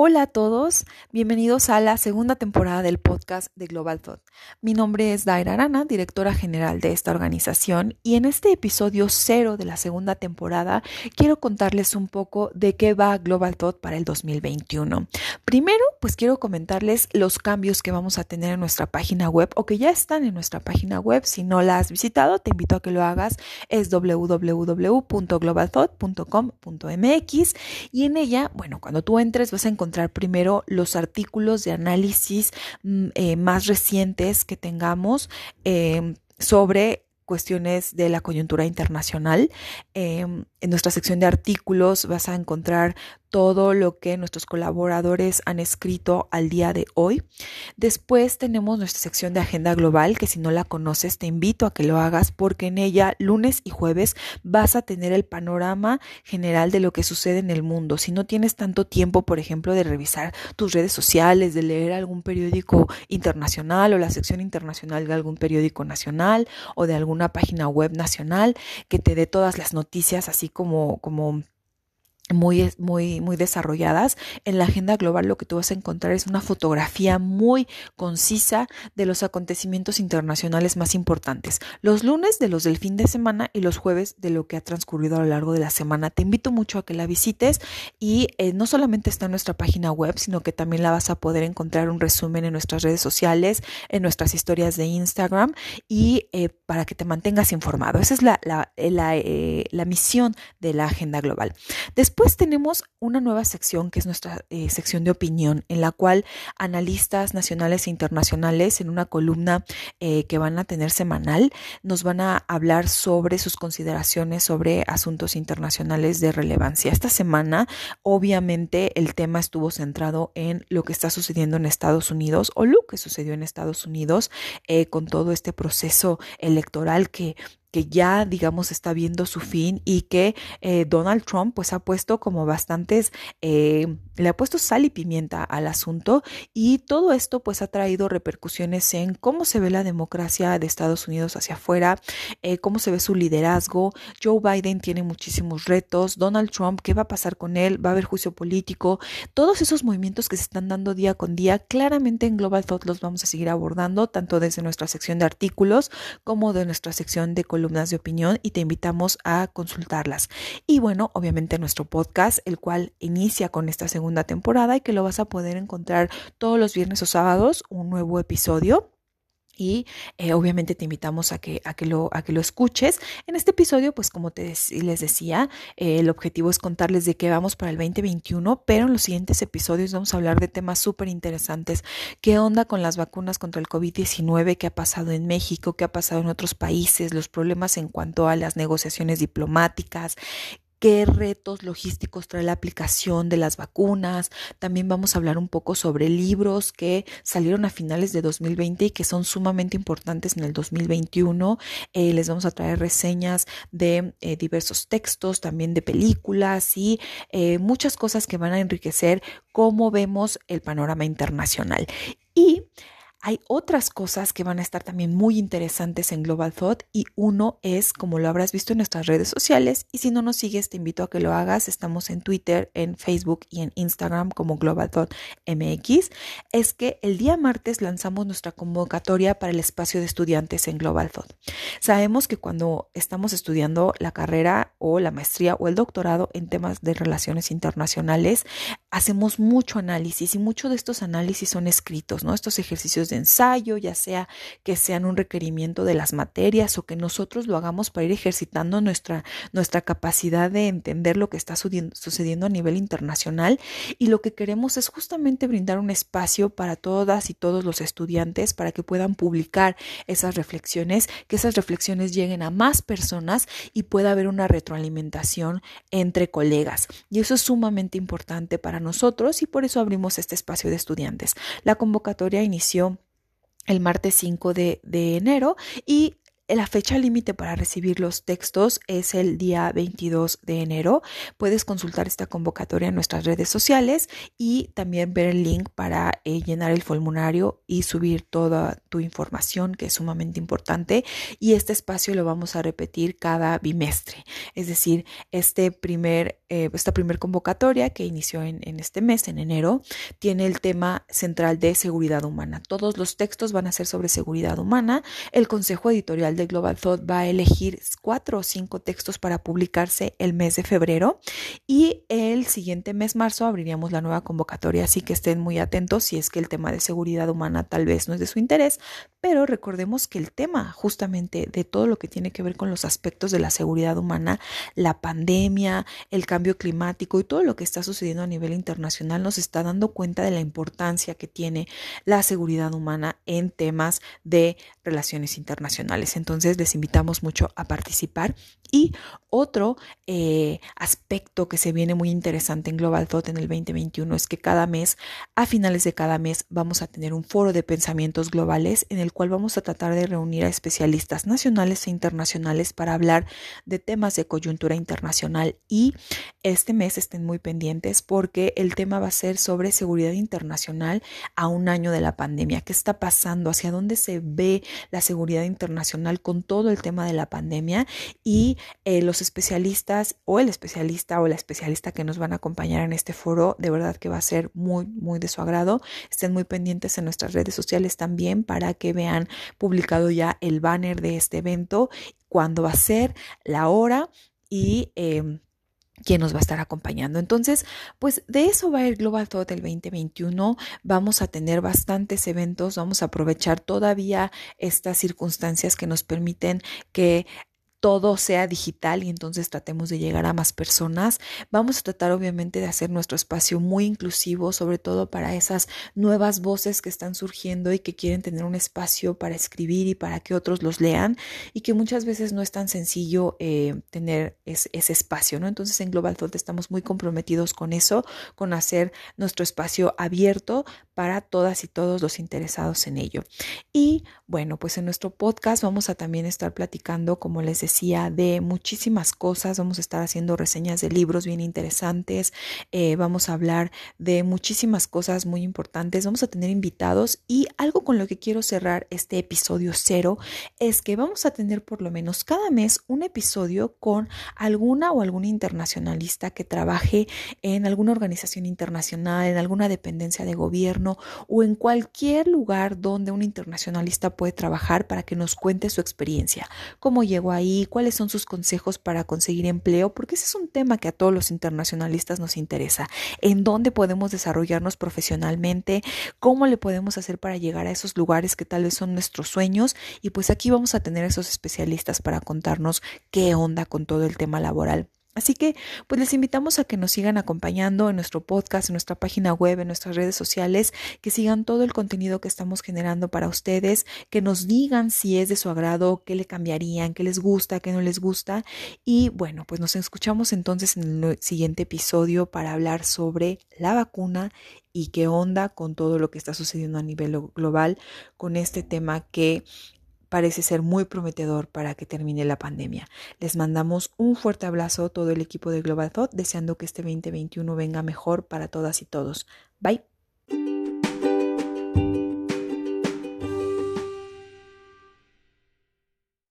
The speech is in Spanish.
Hola a todos, bienvenidos a la segunda temporada del podcast de Global Thought. Mi nombre es Daira Arana, directora general de esta organización, y en este episodio cero de la segunda temporada quiero contarles un poco de qué va Global Thought para el 2021. Primero, pues quiero comentarles los cambios que vamos a tener en nuestra página web o que ya están en nuestra página web. Si no la has visitado, te invito a que lo hagas. Es www.globalthought.com.mx y en ella, bueno, cuando tú entres vas a encontrar encontrar primero los artículos de análisis mm, eh, más recientes que tengamos eh, sobre cuestiones de la coyuntura internacional. Em, en nuestra sección de artículos vas a encontrar todo lo que nuestros colaboradores han escrito al día de hoy. Después tenemos nuestra sección de agenda global, que si no la conoces te invito a que lo hagas porque en ella lunes y jueves vas a tener el panorama general de lo que sucede en el mundo. Si no tienes tanto tiempo, por ejemplo, de revisar tus redes sociales, de leer algún periódico internacional o la sección internacional de algún periódico nacional o de alguna página web nacional que te dé todas las noticias así como, como muy, muy, muy desarrolladas. En la agenda global lo que tú vas a encontrar es una fotografía muy concisa de los acontecimientos internacionales más importantes. Los lunes de los del fin de semana y los jueves de lo que ha transcurrido a lo largo de la semana. Te invito mucho a que la visites y eh, no solamente está en nuestra página web, sino que también la vas a poder encontrar un resumen en nuestras redes sociales, en nuestras historias de Instagram y eh, para que te mantengas informado. Esa es la, la, la, eh, la misión de la agenda global. Después Después tenemos una nueva sección que es nuestra eh, sección de opinión, en la cual analistas nacionales e internacionales en una columna eh, que van a tener semanal nos van a hablar sobre sus consideraciones sobre asuntos internacionales de relevancia. Esta semana, obviamente, el tema estuvo centrado en lo que está sucediendo en Estados Unidos o lo que sucedió en Estados Unidos eh, con todo este proceso electoral que que ya, digamos, está viendo su fin y que eh, Donald Trump pues ha puesto como bastantes, eh, le ha puesto sal y pimienta al asunto y todo esto pues ha traído repercusiones en cómo se ve la democracia de Estados Unidos hacia afuera, eh, cómo se ve su liderazgo. Joe Biden tiene muchísimos retos, Donald Trump, ¿qué va a pasar con él? ¿Va a haber juicio político? Todos esos movimientos que se están dando día con día, claramente en Global Thought los vamos a seguir abordando, tanto desde nuestra sección de artículos como de nuestra sección de columnas de opinión y te invitamos a consultarlas. Y bueno, obviamente nuestro podcast, el cual inicia con esta segunda temporada y que lo vas a poder encontrar todos los viernes o sábados, un nuevo episodio y eh, obviamente te invitamos a que, a, que lo, a que lo escuches. En este episodio, pues como te les decía, eh, el objetivo es contarles de qué vamos para el 2021, pero en los siguientes episodios vamos a hablar de temas súper interesantes. ¿Qué onda con las vacunas contra el COVID-19? ¿Qué ha pasado en México? ¿Qué ha pasado en otros países? Los problemas en cuanto a las negociaciones diplomáticas qué retos logísticos trae la aplicación de las vacunas. También vamos a hablar un poco sobre libros que salieron a finales de 2020 y que son sumamente importantes en el 2021. Eh, les vamos a traer reseñas de eh, diversos textos, también de películas y eh, muchas cosas que van a enriquecer cómo vemos el panorama internacional. Hay otras cosas que van a estar también muy interesantes en Global Thought y uno es, como lo habrás visto en nuestras redes sociales, y si no nos sigues te invito a que lo hagas, estamos en Twitter, en Facebook y en Instagram como Global Thought MX, es que el día martes lanzamos nuestra convocatoria para el espacio de estudiantes en Global Thought. Sabemos que cuando estamos estudiando la carrera o la maestría o el doctorado en temas de relaciones internacionales, hacemos mucho análisis y muchos de estos análisis son escritos, ¿no? Estos ejercicios de ensayo, ya sea que sean un requerimiento de las materias o que nosotros lo hagamos para ir ejercitando nuestra, nuestra capacidad de entender lo que está sucediendo a nivel internacional. Y lo que queremos es justamente brindar un espacio para todas y todos los estudiantes para que puedan publicar esas reflexiones, que esas reflexiones lleguen a más personas y pueda haber una retroalimentación entre colegas. Y eso es sumamente importante para nosotros y por eso abrimos este espacio de estudiantes. La convocatoria inició el martes 5 de, enero y La fecha límite para recibir los textos es el día 22 de enero. Puedes consultar esta convocatoria en nuestras redes sociales y también ver el link para eh, llenar el formulario y subir toda tu información, que es sumamente importante. Y este espacio lo vamos a repetir cada bimestre. Es decir, este primer, eh, esta primer convocatoria que inició en, en este mes, en enero, tiene el tema central de seguridad humana. Todos los textos van a ser sobre seguridad humana. El consejo editorial de Global Thought va a elegir cuatro o cinco textos para publicarse el mes de febrero y el siguiente mes, marzo, abriríamos la nueva convocatoria, así que estén muy atentos si es que el tema de seguridad humana tal vez no es de su interés, pero recordemos que el tema justamente de todo lo que tiene que ver con los aspectos de la seguridad humana, la pandemia, el cambio climático y todo lo que está sucediendo a nivel internacional nos está dando cuenta de la importancia que tiene la seguridad humana en temas de relaciones internacionales. Entonces les invitamos mucho a participar. Y otro eh, aspecto que se viene muy interesante en Global Thought en el 2021 es que cada mes, a finales de cada mes, vamos a tener un foro de pensamientos globales en el cual vamos a tratar de reunir a especialistas nacionales e internacionales para hablar de temas de coyuntura internacional. Y este mes estén muy pendientes porque el tema va a ser sobre seguridad internacional a un año de la pandemia. ¿Qué está pasando? ¿Hacia dónde se ve la seguridad internacional con todo el tema de la pandemia? Y eh, los especialistas o el especialista o la especialista que nos van a acompañar en este foro, de verdad que va a ser muy, muy de su agrado. Estén muy pendientes en nuestras redes sociales también para que vean publicado ya el banner de este evento, cuándo va a ser, la hora y... Eh, quién nos va a estar acompañando. Entonces, pues de eso va el Global Thought del 2021. Vamos a tener bastantes eventos, vamos a aprovechar todavía estas circunstancias que nos permiten que todo sea digital y entonces tratemos de llegar a más personas. Vamos a tratar obviamente de hacer nuestro espacio muy inclusivo, sobre todo para esas nuevas voces que están surgiendo y que quieren tener un espacio para escribir y para que otros los lean y que muchas veces no es tan sencillo eh, tener ese espacio, ¿no? Entonces en Global Thought estamos muy comprometidos con eso, con hacer nuestro espacio abierto para todas y todos los interesados en ello. Y bueno, pues en nuestro podcast vamos a también estar platicando, como les decía, de muchísimas cosas. Vamos a estar haciendo reseñas de libros bien interesantes. Eh, vamos a hablar de muchísimas cosas muy importantes. Vamos a tener invitados y algo con lo que quiero cerrar este episodio cero es que vamos a tener por lo menos cada mes un episodio con alguna o algún internacionalista que trabaje en alguna organización internacional, en alguna dependencia de gobierno o en cualquier lugar donde un internacionalista puede trabajar para que nos cuente su experiencia, cómo llegó ahí, cuáles son sus consejos para conseguir empleo, porque ese es un tema que a todos los internacionalistas nos interesa, en dónde podemos desarrollarnos profesionalmente, cómo le podemos hacer para llegar a esos lugares que tal vez son nuestros sueños y pues aquí vamos a tener esos especialistas para contarnos qué onda con todo el tema laboral. Así que pues les invitamos a que nos sigan acompañando en nuestro podcast, en nuestra página web, en nuestras redes sociales, que sigan todo el contenido que estamos generando para ustedes, que nos digan si es de su agrado, qué le cambiarían, qué les gusta, qué no les gusta. Y bueno, pues nos escuchamos entonces en el siguiente episodio para hablar sobre la vacuna y qué onda con todo lo que está sucediendo a nivel global con este tema que parece ser muy prometedor para que termine la pandemia. Les mandamos un fuerte abrazo a todo el equipo de Global Thought, deseando que este 2021 venga mejor para todas y todos. Bye.